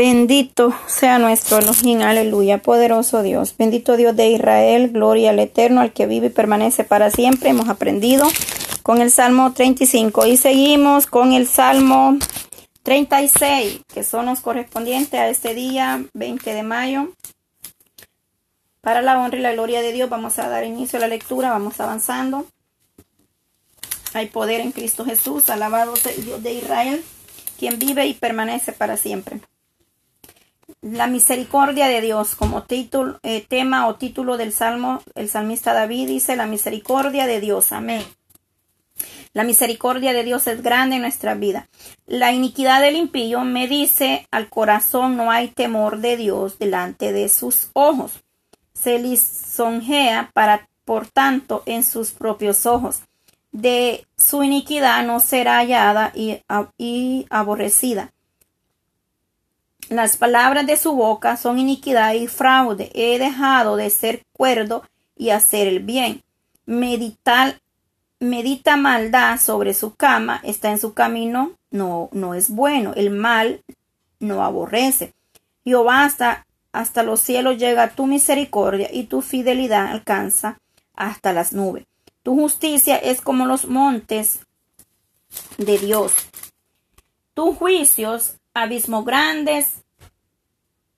Bendito sea nuestro Elohim, aleluya, poderoso Dios. Bendito Dios de Israel, gloria al Eterno, al que vive y permanece para siempre. Hemos aprendido con el Salmo 35 y seguimos con el Salmo 36, que son los correspondientes a este día 20 de mayo. Para la honra y la gloria de Dios vamos a dar inicio a la lectura, vamos avanzando. Hay poder en Cristo Jesús, alabado sea Dios de Israel, quien vive y permanece para siempre la misericordia de Dios como título, eh, tema o título del salmo, el salmista David dice la misericordia de Dios, amén. La misericordia de Dios es grande en nuestra vida. La iniquidad del impío me dice al corazón no hay temor de Dios delante de sus ojos. Se lisonjea para, por tanto, en sus propios ojos. De su iniquidad no será hallada y, y aborrecida las palabras de su boca son iniquidad y fraude. He dejado de ser cuerdo y hacer el bien. medita maldad sobre su cama, está en su camino, no, no es bueno. El mal no aborrece. Jehová hasta, hasta los cielos llega tu misericordia y tu fidelidad alcanza hasta las nubes. Tu justicia es como los montes de Dios. Tus juicios abismo grandes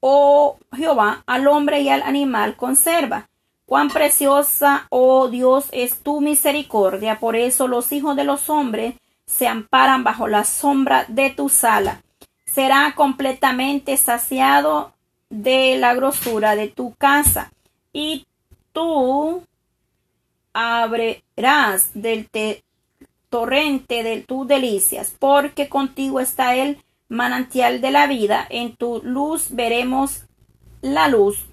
oh Jehová, al hombre y al animal conserva. Cuán preciosa, oh Dios, es tu misericordia. Por eso los hijos de los hombres se amparan bajo la sombra de tu sala. Será completamente saciado de la grosura de tu casa. Y tú abrirás del torrente de tus delicias, porque contigo está el manantial de la vida, en tu luz veremos la luz.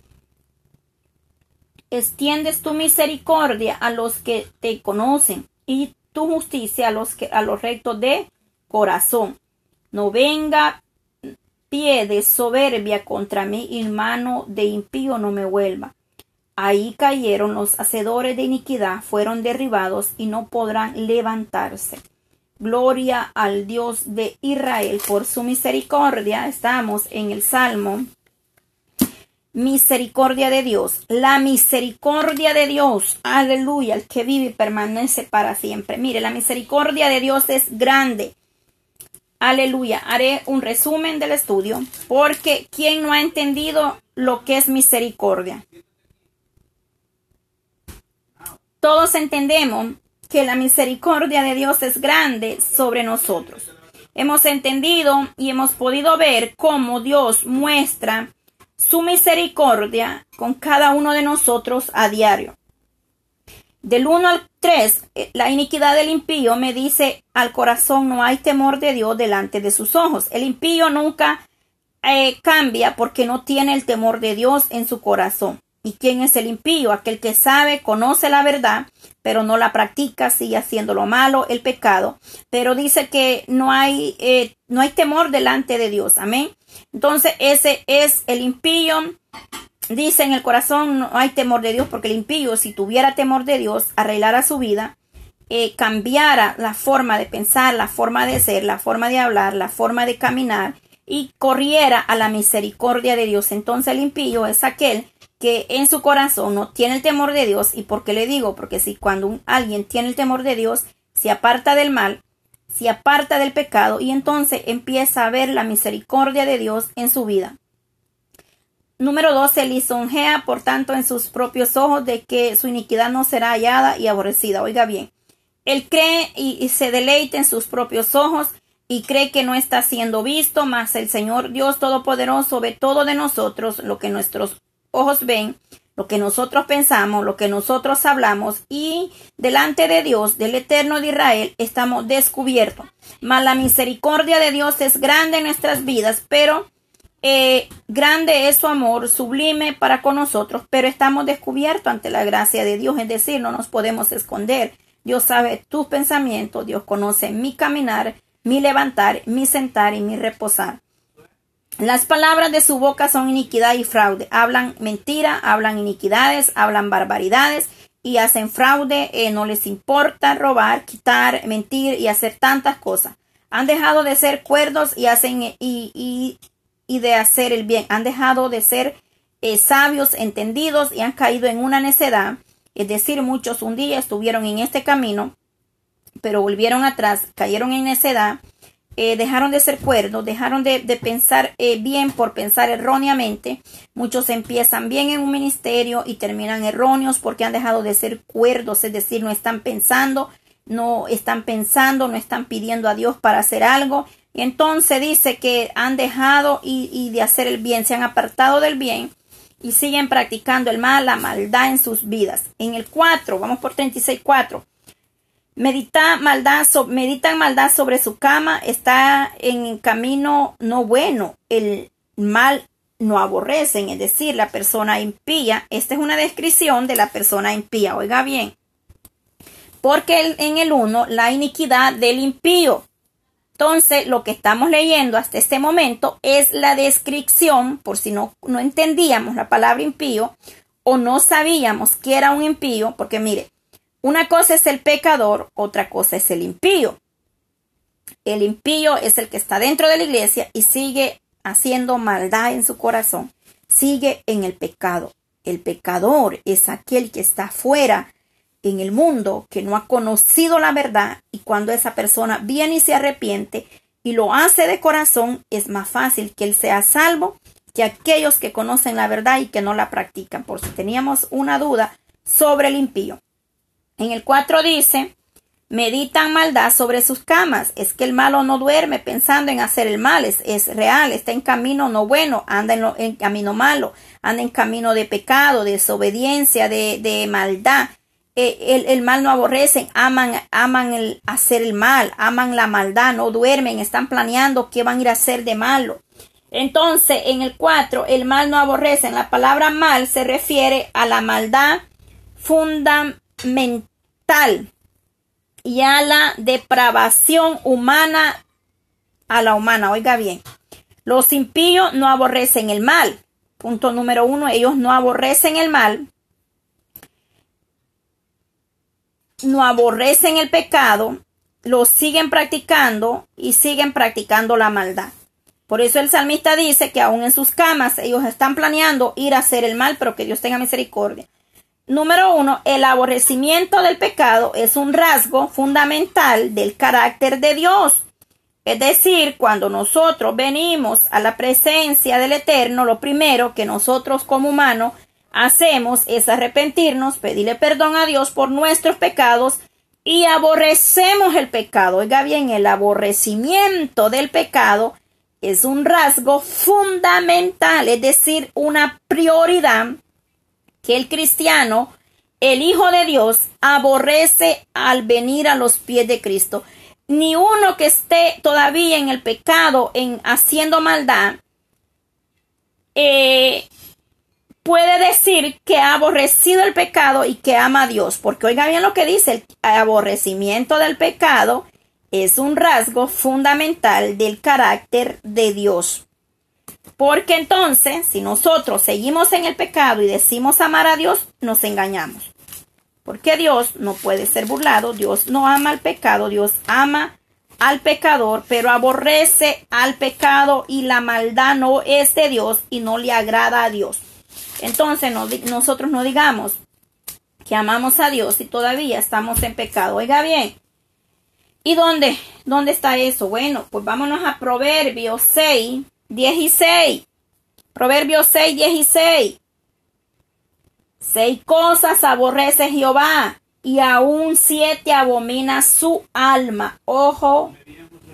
Extiendes tu misericordia a los que te conocen y tu justicia a los que a los rectos de corazón. No venga pie de soberbia contra mí y mano de impío no me vuelva. Ahí cayeron los hacedores de iniquidad, fueron derribados y no podrán levantarse. Gloria al Dios de Israel por su misericordia. Estamos en el Salmo. Misericordia de Dios. La misericordia de Dios. Aleluya. El que vive y permanece para siempre. Mire, la misericordia de Dios es grande. Aleluya. Haré un resumen del estudio. Porque ¿quién no ha entendido lo que es misericordia? Todos entendemos que la misericordia de Dios es grande sobre nosotros. Hemos entendido y hemos podido ver cómo Dios muestra su misericordia con cada uno de nosotros a diario. Del 1 al 3, eh, la iniquidad del impío me dice al corazón no hay temor de Dios delante de sus ojos. El impío nunca eh, cambia porque no tiene el temor de Dios en su corazón. ¿Y quién es el impío? Aquel que sabe, conoce la verdad, pero no la practica, sigue haciendo lo malo, el pecado. Pero dice que no hay, eh, no hay temor delante de Dios. Amén. Entonces ese es el impío. Dice en el corazón no hay temor de Dios, porque el impío, si tuviera temor de Dios, arreglara su vida, eh, cambiara la forma de pensar, la forma de ser, la forma de hablar, la forma de caminar y corriera a la misericordia de Dios. Entonces el impío es aquel que en su corazón no tiene el temor de Dios. ¿Y por qué le digo? Porque si cuando alguien tiene el temor de Dios, se aparta del mal, se aparta del pecado y entonces empieza a ver la misericordia de Dios en su vida. Número dos, se lisonjea, por tanto, en sus propios ojos de que su iniquidad no será hallada y aborrecida. Oiga bien, él cree y, y se deleita en sus propios ojos y cree que no está siendo visto, mas el Señor Dios Todopoderoso ve todo de nosotros, lo que nuestros ojos ven, lo que nosotros pensamos, lo que nosotros hablamos y delante de Dios, del Eterno de Israel, estamos descubiertos. Mas la misericordia de Dios es grande en nuestras vidas, pero eh, grande es su amor, sublime para con nosotros, pero estamos descubiertos ante la gracia de Dios, es decir, no nos podemos esconder. Dios sabe tus pensamientos, Dios conoce mi caminar, mi levantar, mi sentar y mi reposar. Las palabras de su boca son iniquidad y fraude. Hablan mentira, hablan iniquidades, hablan barbaridades y hacen fraude. Eh, no les importa robar, quitar, mentir y hacer tantas cosas. Han dejado de ser cuerdos y hacen y, y de hacer el bien. Han dejado de ser eh, sabios, entendidos y han caído en una necedad. Es decir, muchos un día estuvieron en este camino, pero volvieron atrás, cayeron en necedad, eh, dejaron de ser cuerdos, dejaron de, pensar eh, bien por pensar erróneamente. Muchos empiezan bien en un ministerio y terminan erróneos porque han dejado de ser cuerdos, es decir, no están pensando, no están pensando, no están pidiendo a Dios para hacer algo. Y entonces dice que han dejado y, y de hacer el bien, se han apartado del bien y siguen practicando el mal, la maldad en sus vidas. En el 4, vamos por 36.4. Medita maldad, meditan maldad sobre su cama, está en camino no bueno. El mal no aborrecen, es decir, la persona impía. Esta es una descripción de la persona impía. Oiga bien. Porque en el 1, la iniquidad del impío. Entonces, lo que estamos leyendo hasta este momento es la descripción, por si no, no entendíamos la palabra impío o no sabíamos que era un impío, porque mire, una cosa es el pecador, otra cosa es el impío. El impío es el que está dentro de la iglesia y sigue haciendo maldad en su corazón, sigue en el pecado. El pecador es aquel que está fuera en el mundo que no ha conocido la verdad y cuando esa persona viene y se arrepiente y lo hace de corazón, es más fácil que él sea salvo que aquellos que conocen la verdad y que no la practican. Por si teníamos una duda sobre el impío. En el 4 dice, meditan maldad sobre sus camas. Es que el malo no duerme pensando en hacer el mal, es, real, está en camino no bueno, anda en, camino malo, anda en camino de pecado, de desobediencia, de, maldad. Eh, el, mal no aborrecen, aman, aman el hacer el mal, aman la maldad, no duermen, están planeando qué van a ir a hacer de malo. Entonces, en el 4, el mal no aborrecen. La palabra mal se refiere a la maldad fundamental y a la depravación humana a la humana. Oiga bien, los impíos no aborrecen el mal. Punto número uno, ellos no aborrecen el mal. no aborrecen el pecado, lo siguen practicando y siguen practicando la maldad. Por eso el salmista dice que aún en sus camas ellos están planeando ir a hacer el mal, pero que Dios tenga misericordia. Número uno, el aborrecimiento del pecado es un rasgo fundamental del carácter de Dios. Es decir, cuando nosotros venimos a la presencia del Eterno, lo primero que nosotros como humanos hacemos es arrepentirnos, pedirle perdón a Dios por nuestros pecados y aborrecemos el pecado. Oiga bien, el aborrecimiento del pecado es un rasgo fundamental, es decir, una prioridad que el cristiano, el Hijo de Dios, aborrece al venir a los pies de Cristo. Ni uno que esté todavía en el pecado, en haciendo maldad, eh, puede decir que ha aborrecido el pecado y que ama a Dios, porque oiga bien lo que dice, el aborrecimiento del pecado es un rasgo fundamental del carácter de Dios. Porque entonces, si nosotros seguimos en el pecado y decimos amar a Dios, nos engañamos. Porque Dios no puede ser burlado, Dios no ama al pecado, Dios ama al pecador, pero aborrece al pecado y la maldad no es de Dios y no le agrada a Dios. Entonces nosotros no digamos que amamos a Dios y todavía estamos en pecado. Oiga bien. ¿Y dónde? ¿Dónde está eso? Bueno, pues vámonos a Proverbios 6, 16. Proverbios 6, 16. Seis cosas aborrece Jehová y aún siete abomina su alma. Ojo,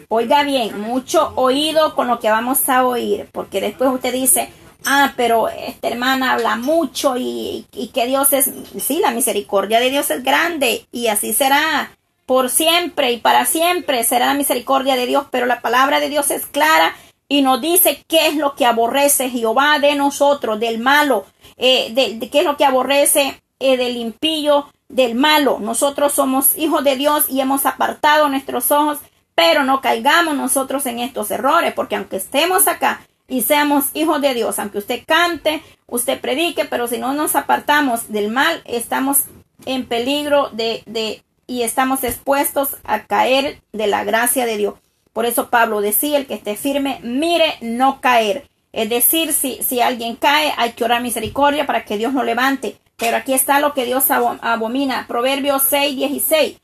oiga bien, mucho oído con lo que vamos a oír, porque después usted dice, ah, pero esta hermana habla mucho y, que Dios es, sí, la misericordia de Dios es grande y así será por siempre y para siempre será la misericordia de Dios, pero la palabra de Dios es clara y nos dice qué es lo que aborrece Jehová de nosotros, del malo, eh, de, qué es lo que aborrece eh, del impío, del malo. Nosotros somos hijos de Dios y hemos apartado nuestros ojos, pero no caigamos nosotros en estos errores, porque aunque estemos acá y seamos hijos de Dios. Aunque usted cante, usted predique, pero si no nos apartamos del mal, estamos en peligro de, de y estamos expuestos a caer de la gracia de Dios. Por eso Pablo decía, el que esté firme, mire no caer. Es decir, si, si alguien cae, hay que orar misericordia para que Dios lo levante. Pero aquí está lo que Dios abomina. Proverbios 6, 16.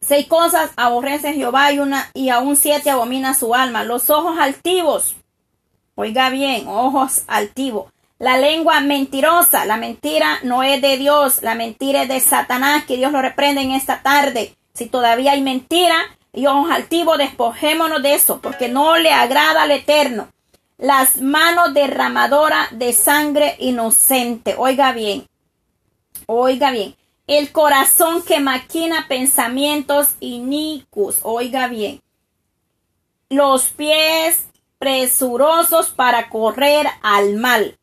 Seis cosas aborrece Jehová y, una, y aún siete abomina su alma. Los ojos altivos. Oiga bien, ojos altivos. La lengua mentirosa. La mentira no es de Dios. La mentira es de Satanás. Que Dios lo reprende en esta tarde. Si todavía hay mentira y altivos, despojémonos de eso. Porque no le agrada al Eterno. Las manos derramadoras de sangre inocente. Oiga bien. Oiga bien el corazón que maquina pensamientos inicuos. Oiga bien. Los pies presurosos para correr al mal.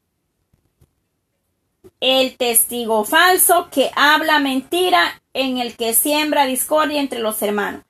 El testigo falso que habla mentira en el que siembra discordia entre los hermanos.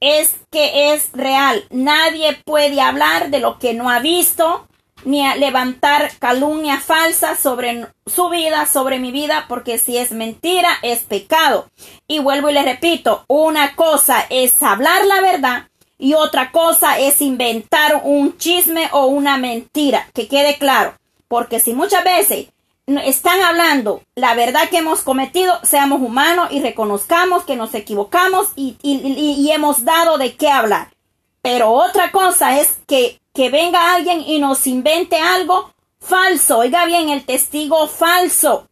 Es que es real. Nadie puede hablar de lo que no ha visto, ni levantar calumnia falsa sobre su vida, sobre mi vida, porque si es mentira, es pecado. Y vuelvo y le repito, una cosa es hablar la verdad y otra cosa es inventar un chisme o una mentira, que quede claro, porque si muchas veces están hablando la verdad que hemos cometido, seamos humanos y reconozcamos que nos equivocamos y, y hemos dado de qué hablar. Pero otra cosa es que que venga alguien y nos invente algo falso. Oiga bien, el testigo falso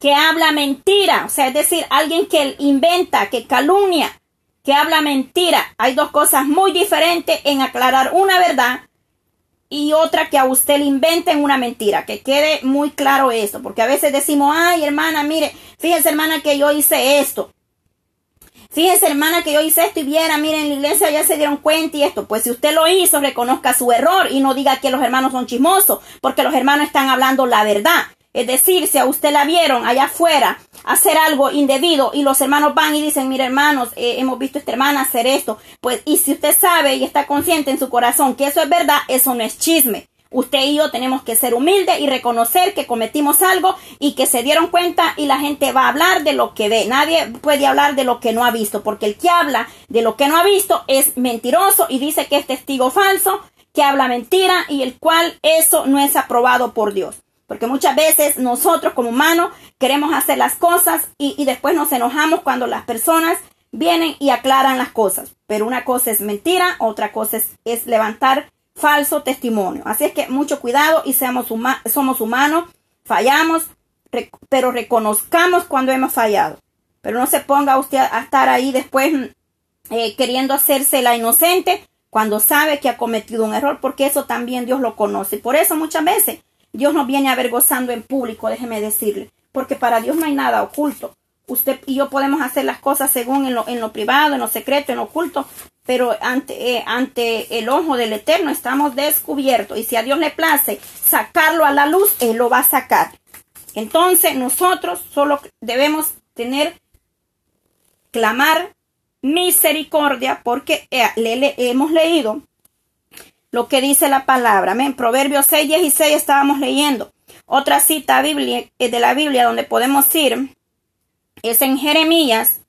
que habla mentira, o sea, es decir, alguien que inventa, que calumnia, que habla mentira. Hay dos cosas muy diferentes en aclarar una verdad y otra que a usted le inventen una mentira. Que quede muy claro eso, porque a veces decimos, ay, hermana, mire, fíjese, hermana, que yo hice esto. Fíjese, hermana, que yo hice esto y viera, miren, en la iglesia ya se dieron cuenta y esto. Pues si usted lo hizo, reconozca su error y no diga que los hermanos son chismosos, porque los hermanos están hablando la verdad. Es decir, si a usted la vieron allá afuera hacer algo indebido y los hermanos van y dicen, mire hermanos, eh, hemos visto a esta hermana hacer esto, pues y si usted sabe y está consciente en su corazón que eso es verdad, eso no es chisme. Usted y yo tenemos que ser humildes y reconocer que cometimos algo y que se dieron cuenta y la gente va a hablar de lo que ve. Nadie puede hablar de lo que no ha visto, porque el que habla de lo que no ha visto es mentiroso y dice que es testigo falso, que habla mentira y el cual eso no es aprobado por Dios. Porque muchas veces nosotros como humanos queremos hacer las cosas y, después nos enojamos cuando las personas vienen y aclaran las cosas. Pero una cosa es mentira, otra cosa es, levantar falso testimonio. Así es que mucho cuidado y seamos somos humanos, fallamos, pero reconozcamos cuando hemos fallado. Pero no se ponga usted a estar ahí después eh, queriendo hacerse la inocente cuando sabe que ha cometido un error, porque eso también Dios lo conoce. Por eso muchas veces Dios nos viene avergonzando en público, déjeme decirle, porque para Dios no hay nada oculto. Usted y yo podemos hacer las cosas según en lo, en lo privado, en lo secreto, en lo oculto, pero ante, eh, ante el ojo del Eterno estamos descubiertos. Y si a Dios le place sacarlo a la luz, Él lo va a sacar. Entonces nosotros solo debemos tener, clamar misericordia, porque eh, le, hemos leído lo que dice la palabra. Amén. Proverbios 6, 16 estábamos leyendo. Otra cita eh, de la Biblia donde podemos ir es en Jeremías.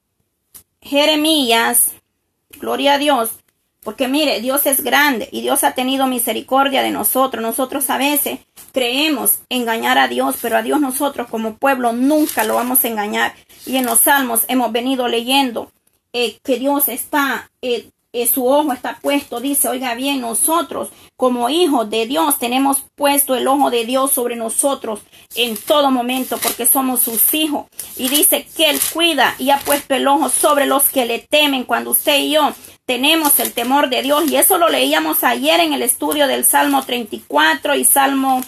Jeremías Gloria a Dios. Porque mire, Dios es grande y Dios ha tenido misericordia de nosotros. Nosotros a veces creemos engañar a Dios, pero a Dios nosotros como pueblo nunca lo vamos a engañar. Y en los salmos hemos venido leyendo eh, que Dios está eh, eh, su ojo está puesto, dice, oiga bien, nosotros como hijos de Dios tenemos puesto el ojo de Dios sobre nosotros en todo momento porque somos sus hijos. Y dice que Él cuida y ha puesto el ojo sobre los que le temen cuando usted y yo tenemos el temor de Dios. Y eso lo leíamos ayer en el estudio del Salmo 34 y Salmo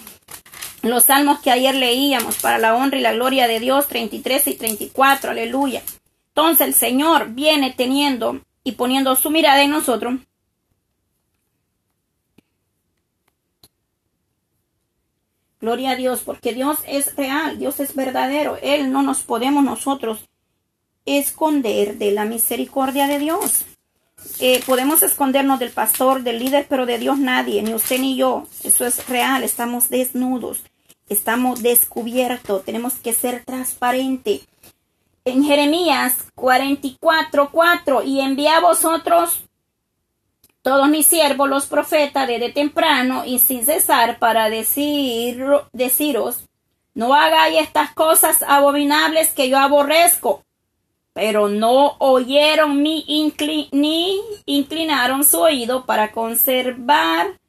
los salmos que ayer leíamos para la honra y la gloria de Dios 33 y 34, aleluya. Entonces el Señor viene teniendo y poniendo su mirada en nosotros, Gloria a Dios, porque Dios es real, Dios es verdadero. Él no nos podemos nosotros esconder de la misericordia de Dios. Eh, podemos escondernos del pastor, del líder, pero de Dios nadie, ni usted ni yo. Eso es real, estamos desnudos, estamos descubiertos, tenemos que ser transparentes en Jeremías 44, 4, y envía a vosotros todos mis siervos, los profetas, desde temprano y sin cesar para decir, deciros, no hagáis estas cosas abominables que yo aborrezco. Pero no oyeron ni, ni inclinaron su oído para conservar,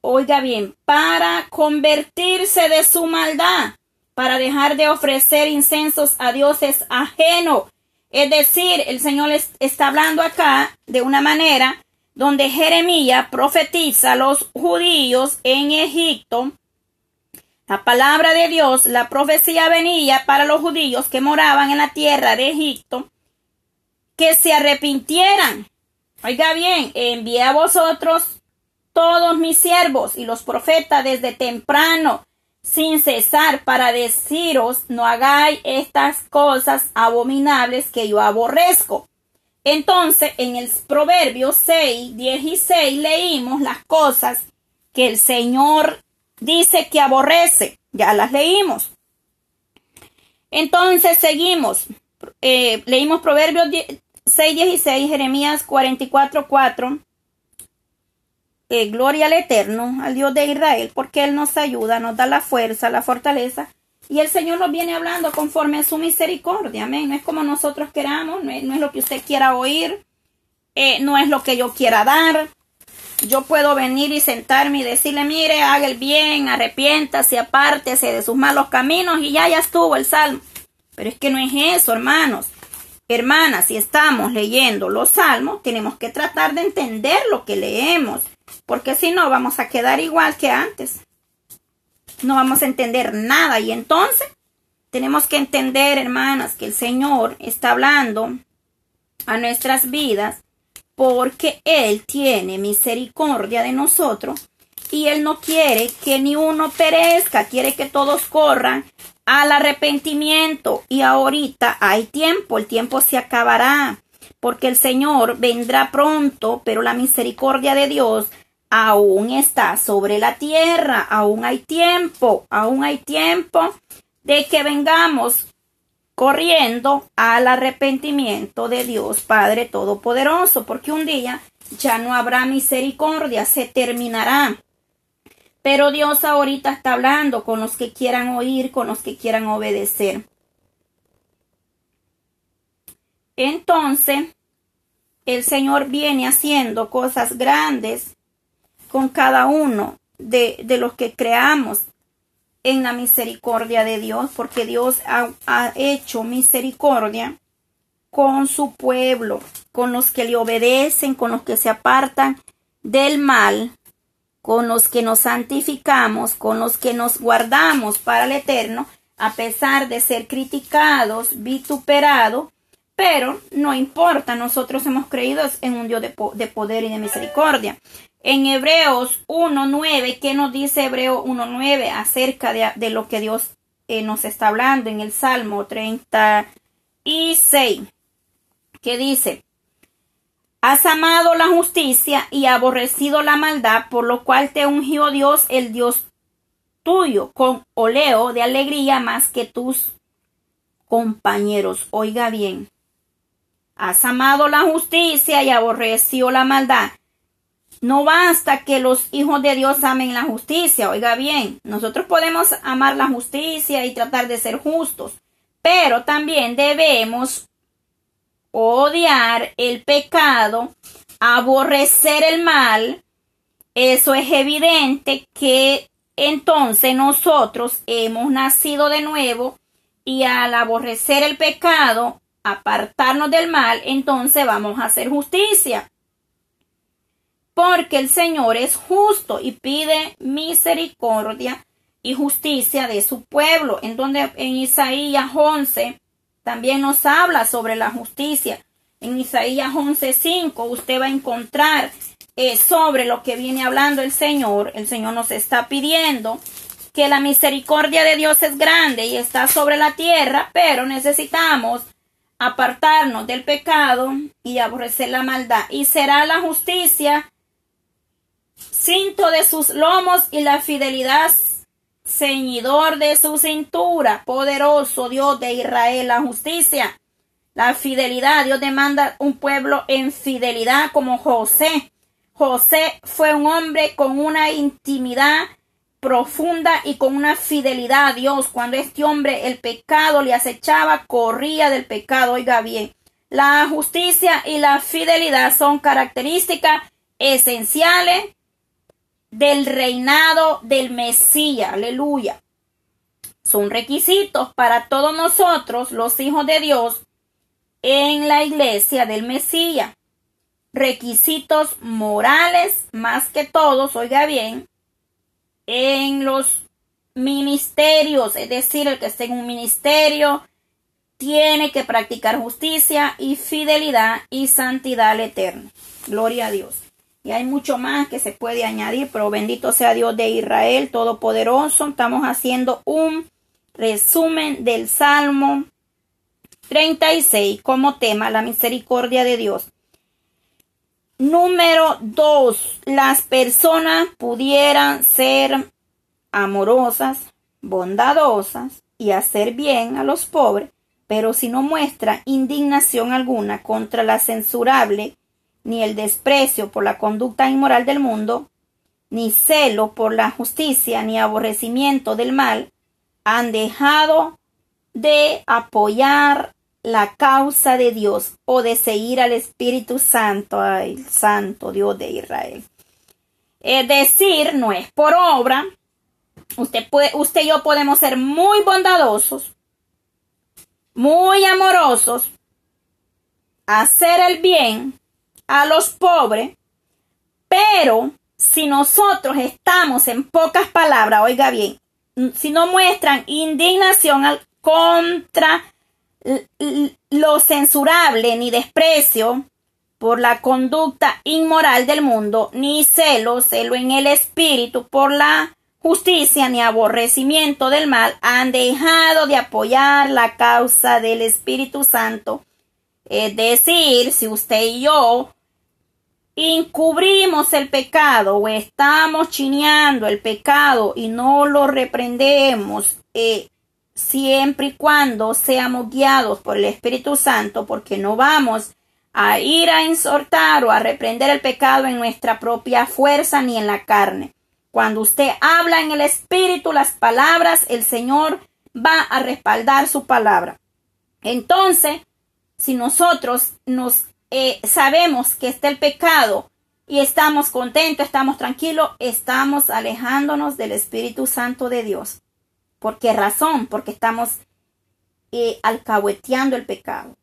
oiga bien, para convertirse de su maldad, para dejar de ofrecer incensos a dioses ajenos. Es decir, el Señor está hablando acá de una manera donde Jeremías profetiza a los judíos en Egipto. La palabra de Dios, la profecía venía para los judíos que moraban en la tierra de Egipto, que se arrepintieran. Oiga bien, envié a vosotros todos mis siervos y los profetas desde temprano, sin cesar, para deciros, no hagáis estas cosas abominables que yo aborrezco. Entonces, en el Proverbio 6, 16 leímos las cosas que el Señor dice que aborrece. Ya las leímos. Entonces, seguimos. Eh, leímos Proverbios 6, 16, Jeremías 44, 4. Eh, gloria al Eterno, al Dios de Israel, porque Él nos ayuda, nos da la fuerza, la fortaleza y el Señor nos viene hablando conforme a su misericordia. Amén. No es como nosotros queramos, no es, lo que usted quiera oír, eh, no es lo que yo quiera dar. Yo puedo venir y sentarme y decirle, mire, haga el bien, arrepiéntase, apártese de sus malos caminos y ya, ya estuvo el salmo. Pero es que no es eso, hermanos. Hermanas, si estamos leyendo los salmos, tenemos que tratar de entender lo que leemos, porque si no, vamos a quedar igual que antes no vamos a entender nada. Y entonces tenemos que entender, hermanas, que el Señor está hablando a nuestras vidas porque Él tiene misericordia de nosotros y Él no quiere que ni uno perezca, quiere que todos corran al arrepentimiento. Y ahorita hay tiempo, el tiempo se acabará, porque el Señor vendrá pronto, pero la misericordia de Dios aún está sobre la tierra, aún hay tiempo, aún hay tiempo de que vengamos corriendo al arrepentimiento de Dios Padre Todopoderoso, porque un día ya no habrá misericordia, se terminará. Pero Dios ahorita está hablando con los que quieran oír, con los que quieran obedecer. Entonces, el Señor viene haciendo cosas grandes con cada uno de, los que creamos en la misericordia de Dios, porque Dios ha, ha, hecho misericordia con su pueblo, con los que le obedecen, con los que se apartan del mal, con los que nos santificamos, con los que nos guardamos para el eterno, a pesar de ser criticados, vituperados, pero no importa, nosotros hemos creído en un Dios de, de poder y de misericordia. En Hebreos 1.9, ¿qué nos dice Hebreo 1.9 acerca de, lo que Dios eh, nos está hablando en el Salmo 36? ¿Qué dice? Has amado la justicia y aborrecido la maldad, por lo cual te ungió Dios, el Dios tuyo, con oleo de alegría más que tus compañeros. Oiga bien. Has amado la justicia y aborrecido la maldad. No basta que los hijos de Dios amen la justicia, oiga bien, nosotros podemos amar la justicia y tratar de ser justos, pero también debemos odiar el pecado, aborrecer el mal. Eso es evidente que entonces nosotros hemos nacido de nuevo y al aborrecer el pecado, apartarnos del mal, entonces vamos a hacer justicia porque el Señor es justo y pide misericordia y justicia de su pueblo, en donde en Isaías 11 también nos habla sobre la justicia. En Isaías 11:5 usted va a encontrar eh, sobre lo que viene hablando el Señor. El Señor nos está pidiendo que la misericordia de Dios es grande y está sobre la tierra, pero necesitamos apartarnos del pecado y aborrecer la maldad. Y será la justicia cinto de sus lomos y la fidelidad ceñidor de su cintura, poderoso Dios de Israel, la justicia, la fidelidad. Dios demanda un pueblo en fidelidad como José. José fue un hombre con una intimidad profunda y con una fidelidad a Dios. Cuando este hombre el pecado le acechaba, corría del pecado. Oiga bien, la justicia y la fidelidad son características esenciales del reinado del Mesías. Aleluya. Son requisitos para todos nosotros, los hijos de Dios, en la iglesia del Mesías. Requisitos morales, más que todos, oiga bien, en los ministerios, es decir, el que esté en un ministerio tiene que practicar justicia y fidelidad y santidad al eterno. Gloria a Dios. Y hay mucho más que se puede añadir, pero bendito sea Dios de Israel Todopoderoso. Estamos haciendo un resumen del Salmo 36 como tema la misericordia de Dios. Número 2. Las personas pudieran ser amorosas, bondadosas y hacer bien a los pobres, pero si no muestra indignación alguna contra la censurable, ni el desprecio por la conducta inmoral del mundo, ni celo por la justicia, ni aborrecimiento del mal, han dejado de apoyar la causa de Dios o de seguir al Espíritu Santo, al Santo Dios de Israel. Es decir, no es por obra. Usted, puede, usted y yo podemos ser muy bondadosos, muy amorosos, hacer el bien a los pobres, pero si nosotros estamos en pocas palabras, oiga bien, si no muestran indignación contra lo censurable ni desprecio por la conducta inmoral del mundo, ni celo, celo en el espíritu por la justicia, ni aborrecimiento del mal, han dejado de apoyar la causa del Espíritu Santo. Es decir, si usted y yo encubrimos el pecado o estamos chineando el pecado y no lo reprendemos, eh, siempre y cuando seamos guiados por el Espíritu Santo, porque no vamos a ir a insortar o a reprender el pecado en nuestra propia fuerza ni en la carne. Cuando usted habla en el Espíritu las palabras, el Señor va a respaldar su palabra. Entonces, si nosotros nos eh, sabemos que está el pecado y estamos contentos, estamos tranquilos, estamos alejándonos del Espíritu Santo de Dios. ¿Por qué razón? Porque estamos eh, alcahueteando el pecado.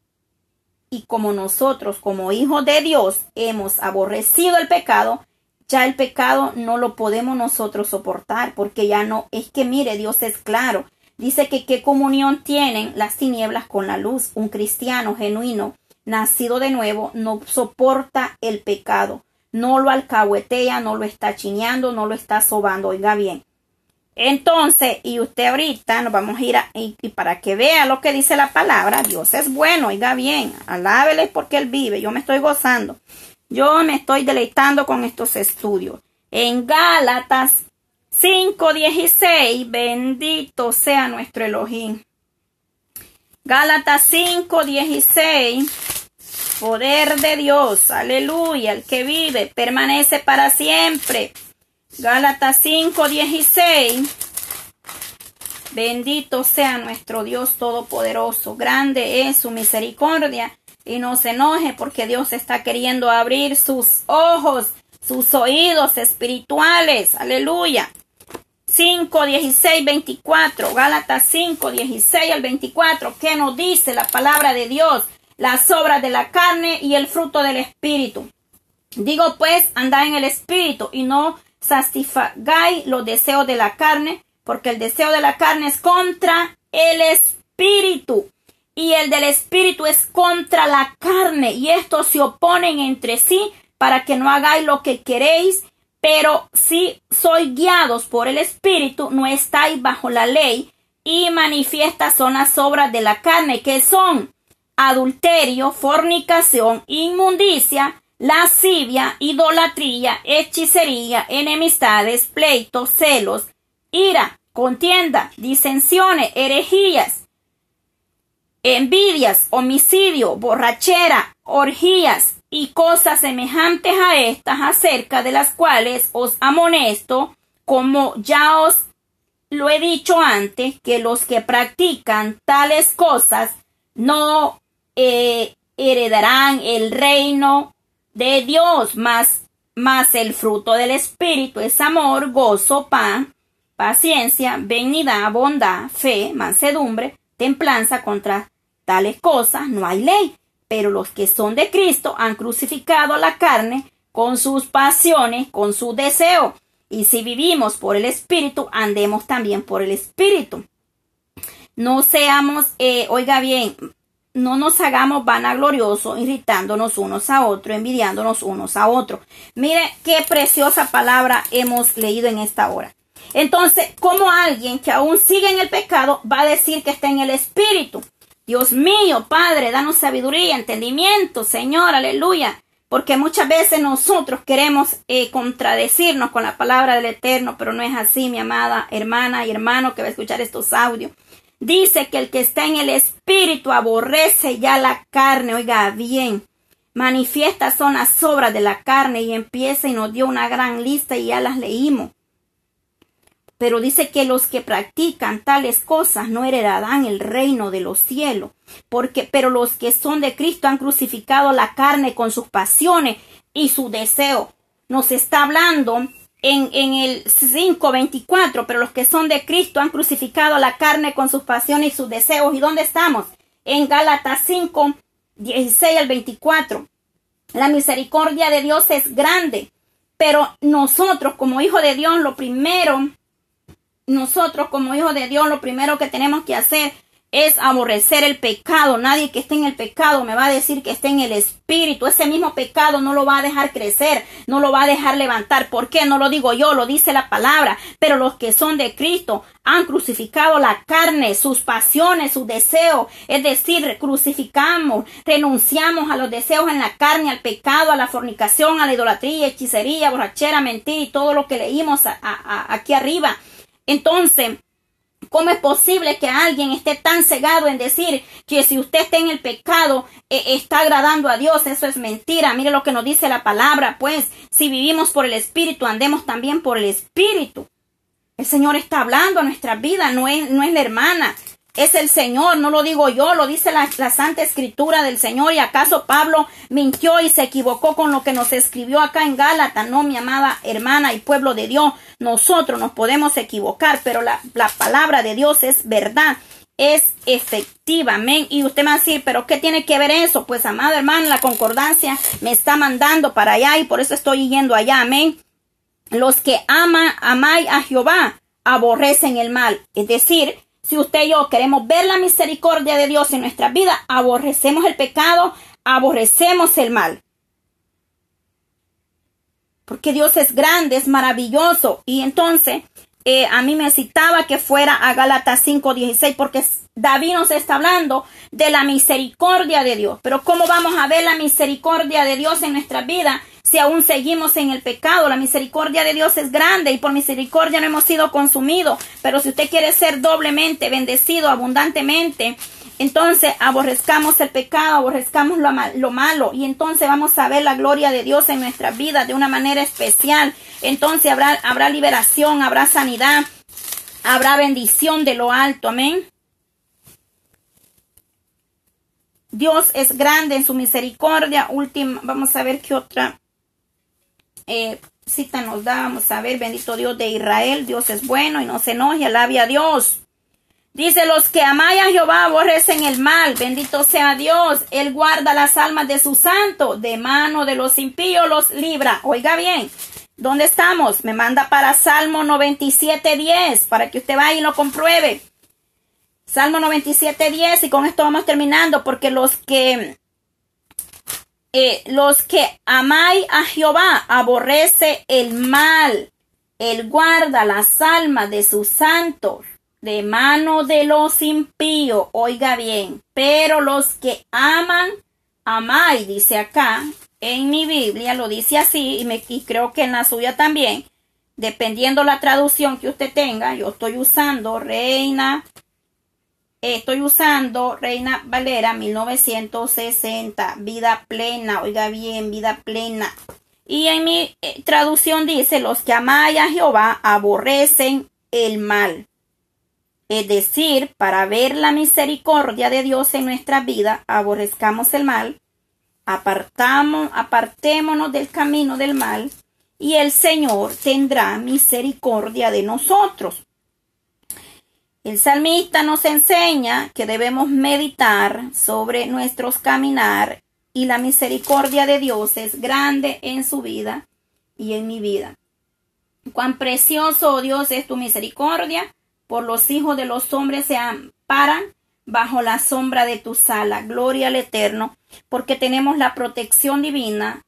Y como nosotros, como hijos de Dios, hemos aborrecido el pecado, ya el pecado no lo podemos nosotros soportar, porque ya no, es que mire, Dios es claro. Dice que qué comunión tienen las tinieblas con la luz. Un cristiano genuino, nacido de nuevo, no soporta el pecado. No lo alcahuetea, no lo está chineando, no lo está sobando. Oiga bien, entonces, y usted ahorita nos vamos a ir a, y, para que vea lo que dice la palabra, Dios es bueno, oiga bien, alábele porque Él vive, yo me estoy gozando, yo me estoy deleitando con estos estudios. En Gálatas 5.16, bendito sea nuestro Elohim. Gálatas 5.16, poder de Dios, aleluya, el que vive, permanece para siempre. Gálatas 5:16. Bendito sea nuestro Dios Todopoderoso. Grande es su misericordia. Y no se enoje porque Dios está queriendo abrir sus ojos, sus oídos espirituales. Aleluya. 5, 16, 24. Gálatas 5, 16 al 24. ¿Qué nos dice la palabra de Dios? Las obras de la carne y el fruto del espíritu. Digo pues, anda en el espíritu y no satisfagáis los deseos de la carne, porque el deseo de la carne es contra el espíritu y el del espíritu es contra la carne y estos se oponen entre sí para que no hagáis lo que queréis, pero si sois guiados por el espíritu no estáis bajo la ley y manifiestas son las obras de la carne que son adulterio, fornicación, inmundicia, lascivia, idolatría, hechicería, enemistades, pleitos, celos, ira, contienda, disensiones, herejías, envidias, homicidio, borrachera, orgías y cosas semejantes a estas, acerca de las cuales os amonesto, como ya os lo he dicho antes, que los que practican tales cosas no eh, heredarán el reino de Dios, más, más el fruto del Espíritu es amor, gozo, paz, paciencia, benignidad, bondad, fe, mansedumbre, templanza contra tales cosas no hay ley. Pero los que son de Cristo han crucificado la carne con sus pasiones, con su deseo. Y si vivimos por el Espíritu, andemos también por el Espíritu. No seamos, eh, oiga bien, no nos hagamos vanagloriosos, irritándonos unos a otros, envidiándonos unos a otros. Mire qué preciosa palabra hemos leído en esta hora. Entonces, ¿cómo alguien que aún sigue en el pecado va a decir que está en el Espíritu? Dios mío, Padre, danos sabiduría, entendimiento, Señor, aleluya. Porque muchas veces nosotros queremos eh, contradecirnos con la palabra del Eterno, pero no es así, mi amada hermana y hermano que va a escuchar estos audios. Dice que el que está en el espíritu aborrece ya la carne. Oiga bien, manifiestas son las obras de la carne y empieza y nos dio una gran lista y ya las leímos. Pero dice que los que practican tales cosas no heredarán el reino de los cielos. Porque, pero los que son de Cristo han crucificado la carne con sus pasiones y su deseo. Nos está hablando en, en el 5.24, pero los que son de Cristo han crucificado la carne con sus pasiones y sus deseos. ¿Y dónde estamos? En Gálatas 5, 16 al 24. La misericordia de Dios es grande, pero nosotros como hijos de Dios, lo primero, nosotros como hijos de Dios, lo primero que tenemos que hacer es aborrecer el pecado. Nadie que esté en el pecado me va a decir que esté en el espíritu. Ese mismo pecado no lo va a dejar crecer, no lo va a dejar levantar. ¿Por qué? No lo digo yo, lo dice la palabra. Pero los que son de Cristo han crucificado la carne, sus pasiones, sus deseos. Es decir, crucificamos, renunciamos a los deseos en la carne, al pecado, a la fornicación, a la idolatría, hechicería, borrachera, mentira y todo lo que leímos aquí arriba. Entonces, ¿Cómo es posible que alguien esté tan cegado en decir que si usted está en el pecado eh, está agradando a Dios? Eso es mentira. Mire lo que nos dice la palabra, pues si vivimos por el Espíritu, andemos también por el Espíritu. El Señor está hablando a nuestra vida, no es, no es la hermana es el Señor, no lo digo yo, lo dice la, Santa Escritura del Señor. ¿Y acaso Pablo mintió y se equivocó con lo que nos escribió acá en Gálatas? No, mi amada hermana y pueblo de Dios, nosotros nos podemos equivocar, pero la, la palabra de Dios es verdad es efectiva, amén. Y usted me va a decir, pero ¿qué tiene que ver eso? Pues, amada hermana, la concordancia me está mandando para allá y por eso estoy yendo allá, amén. Los que aman, amáis a Jehová, aborrecen el mal. Es decir, si usted y yo queremos ver la misericordia de Dios en nuestra vida, aborrecemos el pecado, aborrecemos el mal. Porque Dios es grande, es maravilloso. Y entonces, eh, a mí me citaba que fuera a Gálatas 5:16, porque David nos está hablando de la misericordia de Dios. Pero ¿cómo vamos a ver la misericordia de Dios en nuestra vida si aún seguimos en el pecado. La misericordia de Dios es grande y por misericordia no hemos sido consumidos. Pero si usted quiere ser doblemente bendecido abundantemente, entonces aborrezcamos el pecado, aborrezcamos lo, lo malo y entonces vamos a ver la gloria de Dios en nuestra vida de una manera especial. Entonces habrá, habrá liberación, habrá sanidad, habrá bendición de lo alto. Amén. Dios es grande en su misericordia. Última, vamos a ver qué otra eh, cita nos da, vamos a ver, bendito Dios de Israel, Dios es bueno y no se enoje, alabe a Dios. Dice, los que amáis a Jehová aborrecen el mal, bendito sea Dios, Él guarda las almas de sus santos, de mano de los impíos los libra. Oiga bien, ¿dónde estamos? Me manda para Salmo 97, 10, para que usted vaya y lo compruebe. Salmo 97, 10, y con esto vamos terminando, porque los que eh, los que amáis a Jehová aborrece el mal. Él guarda las almas de sus santos de mano de los impíos. Oiga bien, pero los que aman, amáis, dice acá, en mi Biblia lo dice así, y, y creo que en la suya también, dependiendo la traducción que usted tenga, yo estoy usando Reina Estoy usando Reina Valera 1960, vida plena, oiga bien, vida plena. Y en mi eh, traducción dice, los que amáis a Jehová aborrecen el mal. Es decir, para ver la misericordia de Dios en nuestra vida, aborrezcamos el mal, apartamos, apartémonos del camino del mal, y el Señor tendrá misericordia de nosotros. El salmista nos enseña que debemos meditar sobre nuestros caminar y la misericordia de Dios es grande en su vida y en mi vida. Cuán precioso, oh Dios, es tu misericordia, por los hijos de los hombres se amparan bajo la sombra de tu sala. Gloria al Eterno, porque tenemos la protección divina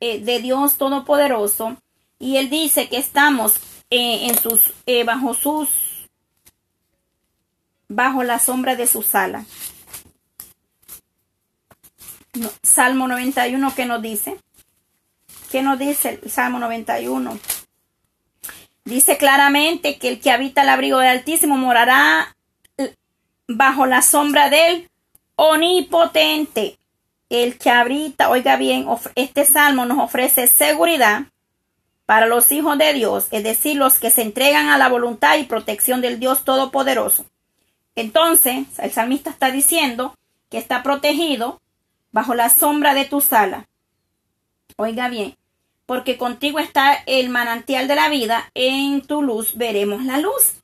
eh, de Dios Todopoderoso. Y Él dice que estamos eh, en sus, eh, bajo sus bajo la sombra de su sala. Salmo 91, ¿qué nos dice? ¿Qué nos dice el Salmo 91? Dice claramente que el que habita el abrigo del Altísimo morará bajo la sombra del Omnipotente. El que habita, oiga bien, este salmo nos ofrece seguridad para los hijos de Dios, es decir, los que se entregan a la voluntad y protección del Dios Todopoderoso. Entonces, el salmista está diciendo que está protegido bajo la sombra de tu sala. Oiga bien, porque contigo está el manantial de la vida, en tu luz veremos la luz.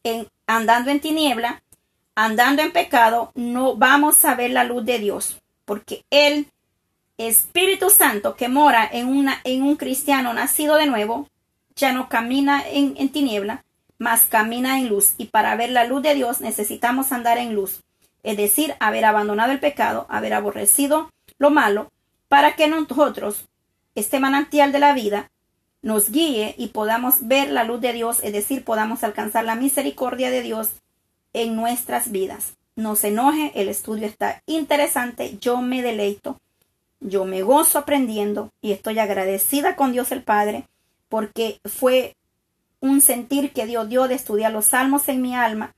Andando en tiniebla, andando en pecado, no vamos a ver la luz de Dios, porque el Espíritu Santo que mora en, en un cristiano nacido de nuevo, ya no camina en, en tiniebla, mas camina en luz. Y para ver la luz de Dios necesitamos andar en luz, es decir, haber abandonado el pecado, haber aborrecido lo malo, para que nosotros, este manantial de la vida, nos guíe y podamos ver la luz de Dios, es decir, podamos alcanzar la misericordia de Dios en nuestras vidas. No se enoje, el estudio está interesante, yo me deleito, yo me gozo aprendiendo y estoy agradecida con Dios el Padre porque fue un sentir que Dios dio de estudiar los salmos en mi alma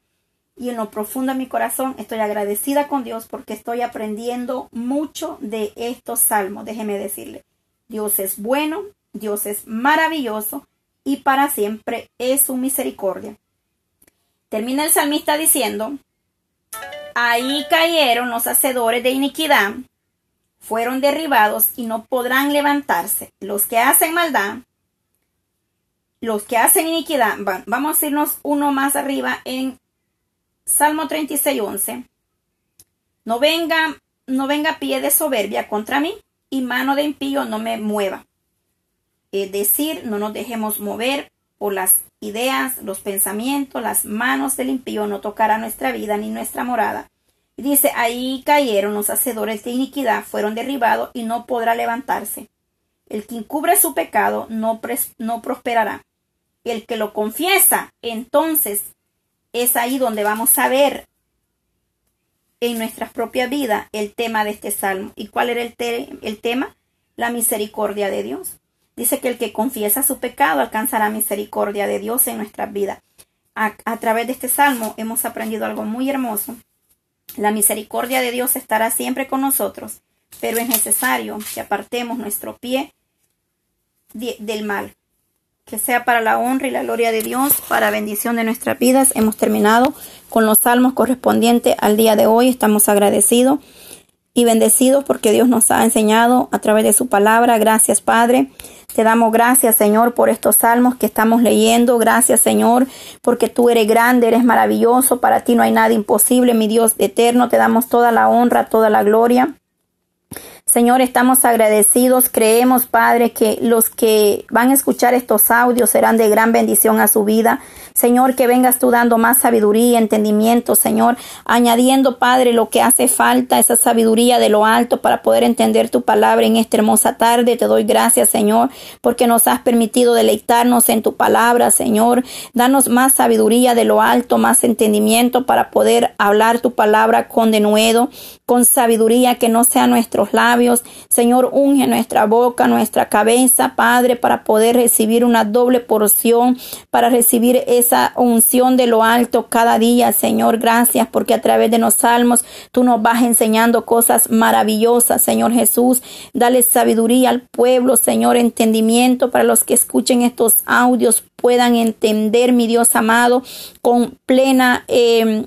y en lo profundo de mi corazón estoy agradecida con Dios porque estoy aprendiendo mucho de estos salmos. Déjeme decirle, Dios es bueno, Dios es maravilloso y para siempre es su misericordia. Termina el salmista diciendo, ahí cayeron los hacedores de iniquidad, fueron derribados y no podrán levantarse. Los que hacen maldad los que hacen iniquidad, vamos a irnos uno más arriba en Salmo 36, 11. No venga, no venga pie de soberbia contra mí y mano de impío no me mueva. Es decir, no nos dejemos mover por las ideas, los pensamientos, las manos del impío no tocará nuestra vida ni nuestra morada. Y dice, ahí cayeron los hacedores de iniquidad, fueron derribados y no podrá levantarse. El que encubre su pecado no, no prosperará el que lo confiesa, entonces es ahí donde vamos a ver en nuestras propias vidas el tema de este salmo. ¿Y cuál era el, el tema? La misericordia de Dios. Dice que el que confiesa su pecado alcanzará misericordia de Dios en nuestras vidas. A, a, través de este salmo hemos aprendido algo muy hermoso. La misericordia de Dios estará siempre con nosotros, pero es necesario que apartemos nuestro pie del mal que sea para la honra y la gloria de Dios, para bendición de nuestras vidas. Hemos terminado con los salmos correspondientes al día de hoy. Estamos agradecidos y bendecidos porque Dios nos ha enseñado a través de su palabra. Gracias, Padre. Te damos gracias, Señor, por estos salmos que estamos leyendo. Gracias, Señor, porque tú eres grande, eres maravilloso. Para ti no hay nada imposible, mi Dios eterno. Te damos toda la honra, toda la gloria. Señor, estamos agradecidos. Creemos, Padre, que los que van a escuchar estos audios serán de gran bendición a su vida. Señor, que vengas tú dando más sabiduría, entendimiento, Señor, añadiendo, Padre, lo que hace falta, esa sabiduría de lo alto para poder entender tu palabra en esta hermosa tarde. Te doy gracias, Señor, porque nos has permitido deleitarnos en tu palabra, Señor. Danos más sabiduría de lo alto, más entendimiento para poder hablar tu palabra con denuedo, con sabiduría que no sea nuestros labios Señor, unge nuestra boca, nuestra cabeza, Padre, para poder recibir una doble porción, para recibir esa unción de lo alto cada día. Señor, gracias porque a través de los salmos tú nos vas enseñando cosas maravillosas, Señor Jesús. Dale sabiduría al pueblo, Señor, entendimiento para los que escuchen estos audios puedan entender, mi Dios amado, con plena eh,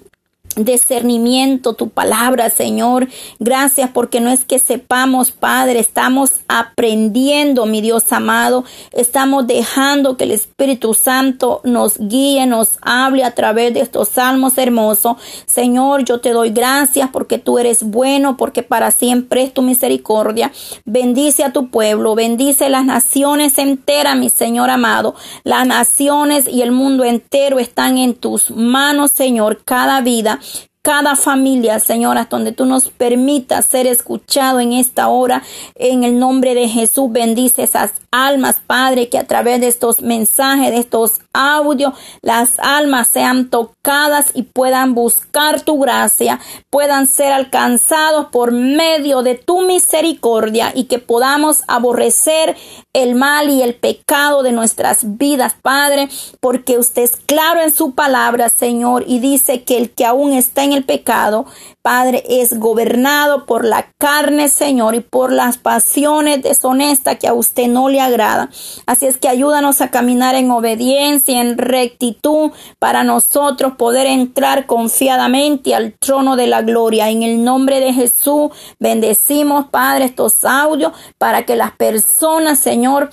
discernimiento tu palabra, Señor. Gracias porque no es que sepamos, Padre, estamos aprendiendo, mi Dios amado. Estamos dejando que el Espíritu Santo nos guíe, nos hable a través de estos salmos hermosos. Señor, yo te doy gracias porque tú eres bueno, porque para siempre es tu misericordia. Bendice a tu pueblo, bendice las naciones enteras, mi Señor amado. Las naciones y el mundo entero están en tus manos, Señor. Cada vida cada familia, Señor, hasta donde tú nos permitas ser escuchado en esta hora. En el nombre de Jesús, bendice esas almas, Padre, que a través de estos mensajes, de estos audios, las almas sean tocadas y puedan buscar tu gracia, puedan ser alcanzados por medio de tu misericordia y que podamos aborrecer el mal y el pecado de nuestras vidas, Padre, porque usted es claro en su palabra, Señor, y dice que el que aún está en el pecado, Padre, es gobernado por la carne, Señor, y por las pasiones deshonestas que a usted no le agrada. Así es que ayúdanos a caminar en obediencia, en rectitud, para nosotros poder entrar confiadamente al trono de la gloria. En el nombre de Jesús, bendecimos, Padre, estos audios para que las personas, Señor,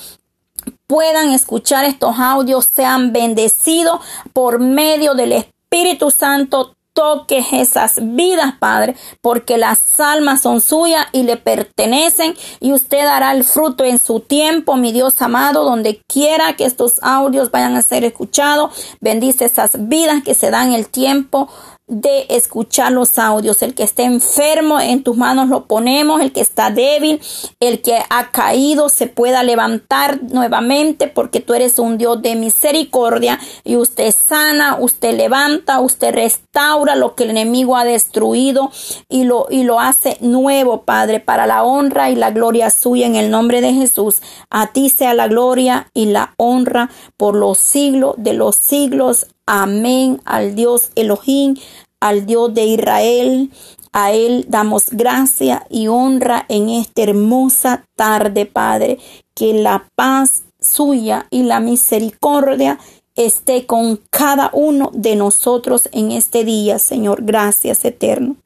puedan escuchar estos audios, sean bendecidos por medio del Espíritu Santo toques esas vidas, Padre, porque las almas son suyas y le pertenecen y usted dará el fruto en su tiempo, mi Dios amado, donde quiera que estos audios vayan a ser escuchados. Bendice esas vidas que se dan el tiempo de escuchar los audios. El que esté enfermo, en tus manos lo ponemos. El que está débil, el que ha caído, se pueda levantar nuevamente porque tú eres un Dios de misericordia y usted sana, usted levanta, usted restaura lo que el enemigo ha destruido y lo, y lo hace nuevo, Padre, para la honra y la gloria suya en el nombre de Jesús. A ti sea la gloria y la honra por los siglos de los siglos. Amén al Dios Elohim, al Dios de Israel. A Él damos gracia y honra en esta hermosa tarde, Padre. Que la paz suya y la misericordia esté con cada uno de nosotros en este día, Señor. Gracias, eterno.